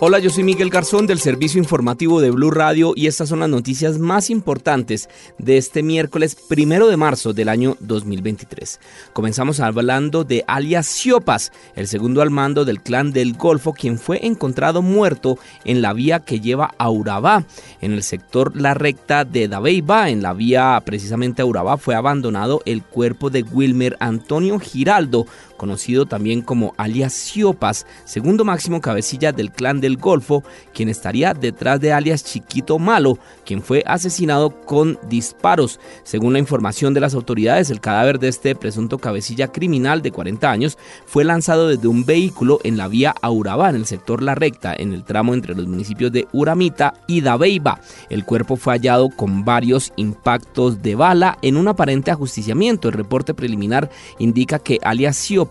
Hola, yo soy Miguel Garzón del Servicio Informativo de Blue Radio y estas son las noticias más importantes de este miércoles primero de marzo del año 2023. Comenzamos hablando de alias Siopas, el segundo al mando del clan del Golfo, quien fue encontrado muerto en la vía que lleva a Urabá, en el sector La Recta de Dabeiba, en la vía precisamente a Urabá, fue abandonado el cuerpo de Wilmer Antonio Giraldo, conocido también como alias Siopas, segundo máximo cabecilla del clan del Golfo, quien estaría detrás de alias Chiquito Malo, quien fue asesinado con disparos. Según la información de las autoridades, el cadáver de este presunto cabecilla criminal de 40 años fue lanzado desde un vehículo en la vía Aurabá, en el sector La Recta, en el tramo entre los municipios de Uramita y Dabeiba. El cuerpo fue hallado con varios impactos de bala en un aparente ajusticiamiento. El reporte preliminar indica que alias Siopas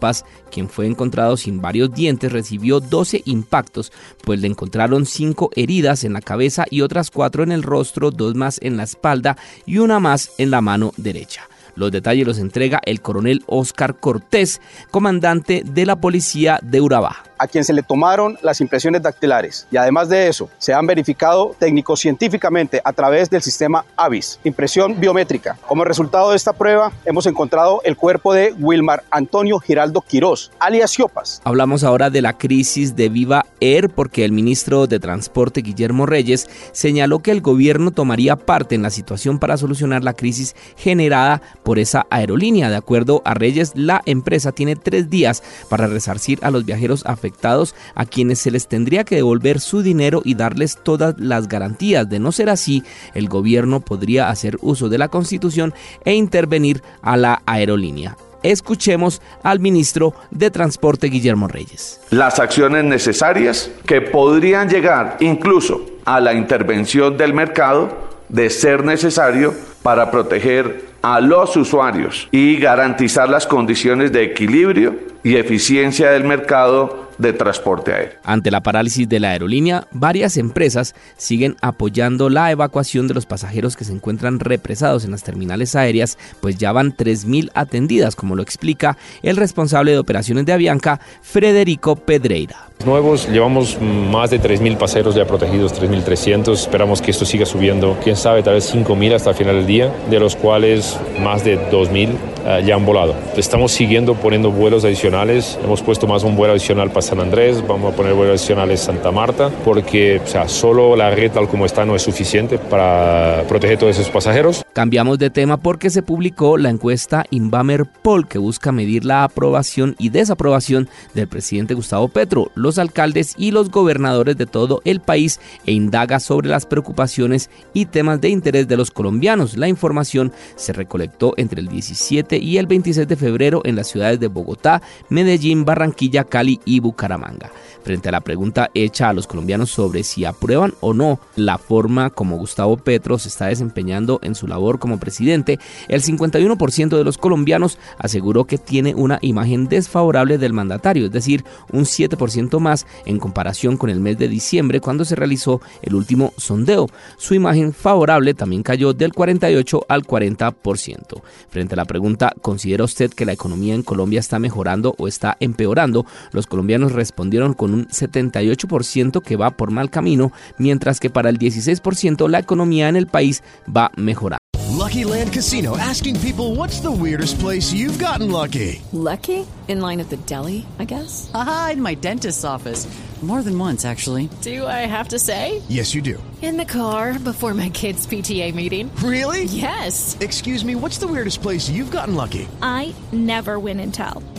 quien fue encontrado sin varios dientes, recibió 12 impactos, pues le encontraron 5 heridas en la cabeza y otras 4 en el rostro, 2 más en la espalda y una más en la mano derecha. Los detalles los entrega el coronel Oscar Cortés, comandante de la policía de Urabá a quien se le tomaron las impresiones dactilares y además de eso se han verificado técnico-científicamente a través del sistema AVIS, impresión biométrica. Como resultado de esta prueba hemos encontrado el cuerpo de Wilmar Antonio Giraldo Quirós, alias Siopas. Hablamos ahora de la crisis de Viva Air porque el ministro de Transporte Guillermo Reyes señaló que el gobierno tomaría parte en la situación para solucionar la crisis generada por esa aerolínea. De acuerdo a Reyes, la empresa tiene tres días para resarcir a los viajeros afectados a quienes se les tendría que devolver su dinero y darles todas las garantías. De no ser así, el gobierno podría hacer uso de la Constitución e intervenir a la aerolínea. Escuchemos al ministro de Transporte Guillermo Reyes. Las acciones necesarias que podrían llegar incluso a la intervención del mercado de ser necesario para proteger a los usuarios y garantizar las condiciones de equilibrio y eficiencia del mercado de transporte aéreo. Ante la parálisis de la aerolínea, varias empresas siguen apoyando la evacuación de los pasajeros que se encuentran represados en las terminales aéreas, pues ya van 3.000 atendidas, como lo explica el responsable de operaciones de Avianca, Federico Pedreira. Nuevos, llevamos más de 3.000 pasajeros ya protegidos, 3.300. Esperamos que esto siga subiendo, quién sabe, tal vez 5.000 hasta el final del día, de los cuales más de 2.000 uh, ya han volado. Estamos siguiendo poniendo vuelos adicionales. Hemos puesto más un vuelo adicional para San Andrés, vamos a poner vuelos adicionales Santa Marta, porque o sea, solo la red tal como está no es suficiente para proteger todos esos pasajeros. Cambiamos de tema porque se publicó la encuesta Inbamer Poll que busca medir la aprobación y desaprobación del presidente Gustavo Petro los alcaldes y los gobernadores de todo el país e indaga sobre las preocupaciones y temas de interés de los colombianos. La información se recolectó entre el 17 y el 26 de febrero en las ciudades de Bogotá, Medellín, Barranquilla, Cali y Bucaramanga. Frente a la pregunta hecha a los colombianos sobre si aprueban o no la forma como Gustavo Petro se está desempeñando en su labor como presidente, el 51% de los colombianos aseguró que tiene una imagen desfavorable del mandatario, es decir, un 7% más en comparación con el mes de diciembre cuando se realizó el último sondeo. Su imagen favorable también cayó del 48 al 40%. Frente a la pregunta, ¿considera usted que la economía en Colombia está mejorando o está empeorando? Los colombianos respondieron con un 78% que va por mal camino, mientras que para el 16% la economía en el país va mejorando. Lucky Land Casino asking people what's the weirdest place you've gotten lucky? Lucky? In line at the deli, I guess? Aha, in my dentist's office. More than once, actually. Do I have to say? Yes, you do. In the car before my kids' PTA meeting. Really? Yes. Excuse me, what's the weirdest place you've gotten lucky? I never win and tell.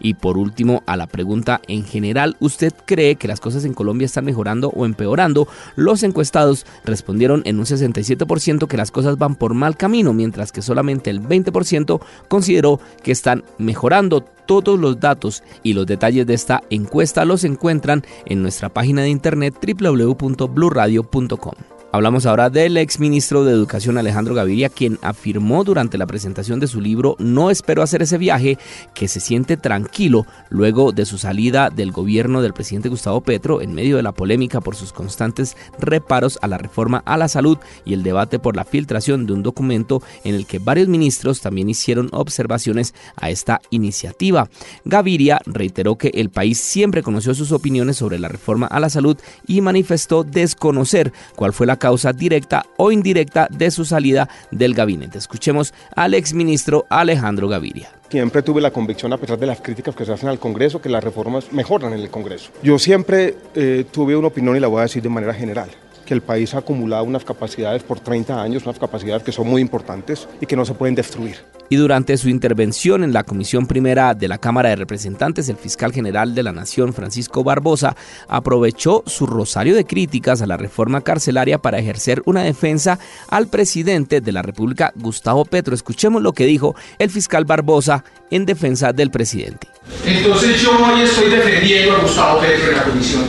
Y por último, a la pregunta en general, ¿usted cree que las cosas en Colombia están mejorando o empeorando? Los encuestados respondieron en un 67% que las cosas van por mal camino, mientras que solamente el 20% consideró que están mejorando. Todos los datos y los detalles de esta encuesta los encuentran en nuestra página de internet www.bluradio.com. Hablamos ahora del exministro de Educación Alejandro Gaviria, quien afirmó durante la presentación de su libro No espero hacer ese viaje que se siente tranquilo luego de su salida del gobierno del presidente Gustavo Petro en medio de la polémica por sus constantes reparos a la reforma a la salud y el debate por la filtración de un documento en el que varios ministros también hicieron observaciones a esta iniciativa. Gaviria reiteró que el país siempre conoció sus opiniones sobre la reforma a la salud y manifestó desconocer cuál fue la causa directa o indirecta de su salida del gabinete. Escuchemos al exministro Alejandro Gaviria. Siempre tuve la convicción, a pesar de las críticas que se hacen al Congreso, que las reformas mejoran en el Congreso. Yo siempre eh, tuve una opinión y la voy a decir de manera general que el país ha acumulado unas capacidades por 30 años, unas capacidades que son muy importantes y que no se pueden destruir. Y durante su intervención en la Comisión Primera de la Cámara de Representantes, el fiscal general de la Nación, Francisco Barbosa, aprovechó su rosario de críticas a la reforma carcelaria para ejercer una defensa al presidente de la República, Gustavo Petro. Escuchemos lo que dijo el fiscal Barbosa en defensa del presidente. Entonces yo hoy estoy defendiendo a Gustavo Petro en la comisión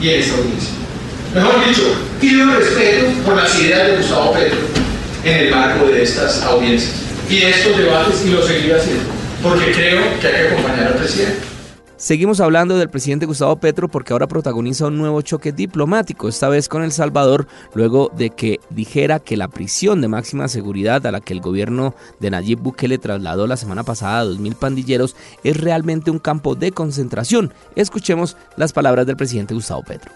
y en esta audiencia. Mejor dicho, pido respeto por las ideas de Gustavo Petro en el marco de estas audiencias y de estos debates y lo seguiré haciendo, porque creo que hay que acompañar al presidente. Seguimos hablando del presidente Gustavo Petro porque ahora protagoniza un nuevo choque diplomático, esta vez con El Salvador, luego de que dijera que la prisión de máxima seguridad a la que el gobierno de Nayib Bukele trasladó la semana pasada a 2.000 pandilleros es realmente un campo de concentración. Escuchemos las palabras del presidente Gustavo Petro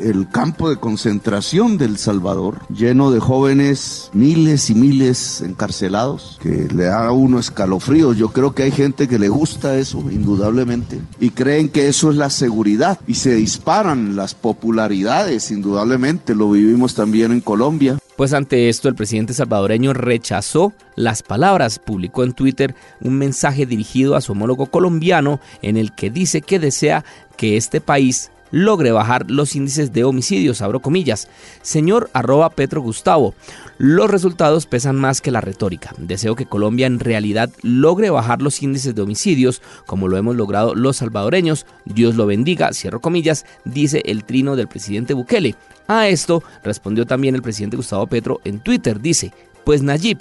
el campo de concentración del Salvador, lleno de jóvenes, miles y miles encarcelados, que le da a uno escalofríos. Yo creo que hay gente que le gusta eso, indudablemente, y creen que eso es la seguridad, y se disparan las popularidades, indudablemente, lo vivimos también en Colombia. Pues ante esto el presidente salvadoreño rechazó las palabras, publicó en Twitter un mensaje dirigido a su homólogo colombiano en el que dice que desea que este país logre bajar los índices de homicidios, abro comillas. Señor arroba Petro Gustavo, los resultados pesan más que la retórica. Deseo que Colombia en realidad logre bajar los índices de homicidios, como lo hemos logrado los salvadoreños. Dios lo bendiga, cierro comillas, dice el trino del presidente Bukele. A esto respondió también el presidente Gustavo Petro en Twitter, dice, pues Nayib,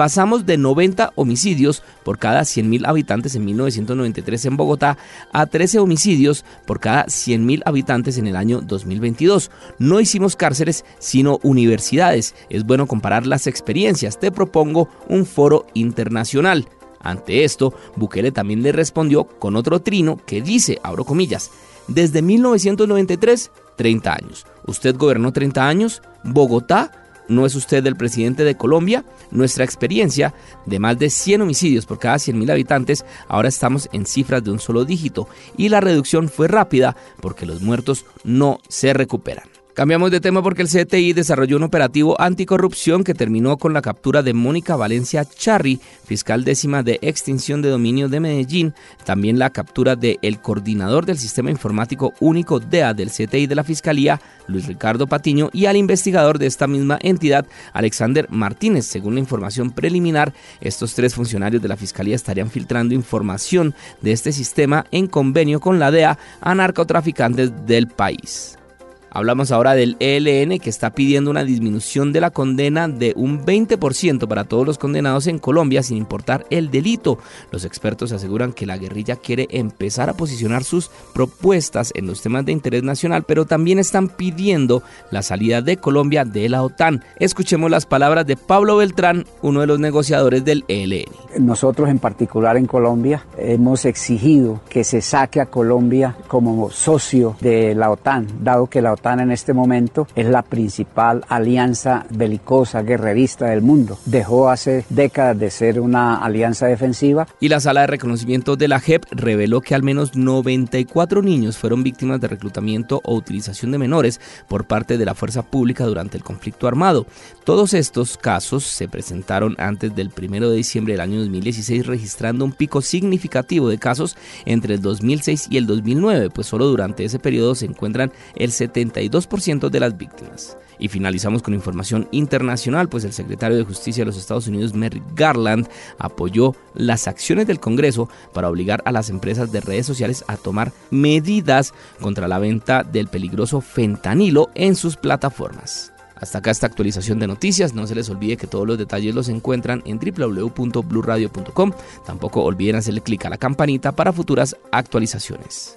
Pasamos de 90 homicidios por cada 100.000 habitantes en 1993 en Bogotá a 13 homicidios por cada 100.000 habitantes en el año 2022. No hicimos cárceles, sino universidades. Es bueno comparar las experiencias. Te propongo un foro internacional. Ante esto, Bukele también le respondió con otro trino que dice, abro comillas, desde 1993, 30 años. ¿Usted gobernó 30 años? ¿Bogotá? ¿No es usted el presidente de Colombia? Nuestra experiencia de más de 100 homicidios por cada 100.000 habitantes, ahora estamos en cifras de un solo dígito y la reducción fue rápida porque los muertos no se recuperan. Cambiamos de tema porque el CTI desarrolló un operativo anticorrupción que terminó con la captura de Mónica Valencia Charri, fiscal décima de extinción de dominio de Medellín, también la captura del el coordinador del Sistema Informático Único DEA del CTI de la Fiscalía, Luis Ricardo Patiño, y al investigador de esta misma entidad, Alexander Martínez. Según la información preliminar, estos tres funcionarios de la Fiscalía estarían filtrando información de este sistema en convenio con la DEA a narcotraficantes del país. Hablamos ahora del ELN que está pidiendo una disminución de la condena de un 20% para todos los condenados en Colombia sin importar el delito. Los expertos aseguran que la guerrilla quiere empezar a posicionar sus propuestas en los temas de interés nacional, pero también están pidiendo la salida de Colombia de la OTAN. Escuchemos las palabras de Pablo Beltrán, uno de los negociadores del ELN. Nosotros en particular en Colombia hemos exigido que se saque a Colombia como socio de la OTAN, dado que la OTAN En este momento es la principal alianza belicosa, guerrerista del mundo. Dejó hace décadas de ser una alianza defensiva. Y la sala de reconocimiento de la JEP reveló que al menos 94 niños fueron víctimas de reclutamiento o utilización de menores por parte de la fuerza pública durante el conflicto armado. Todos estos casos se presentaron antes del 1 de diciembre del año 2016, registrando un pico significativo de casos entre el 2006 y el 2009, pues solo durante ese periodo se encuentran el 72% de las víctimas. Y finalizamos con información internacional, pues el secretario de Justicia de los Estados Unidos, Merrick Garland, apoyó las acciones del Congreso para obligar a las empresas de redes sociales a tomar medidas contra la venta del peligroso fentanilo en sus plataformas. Hasta acá esta actualización de noticias. No se les olvide que todos los detalles los encuentran en www.bluradio.com. Tampoco olviden hacerle clic a la campanita para futuras actualizaciones.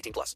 18 plus.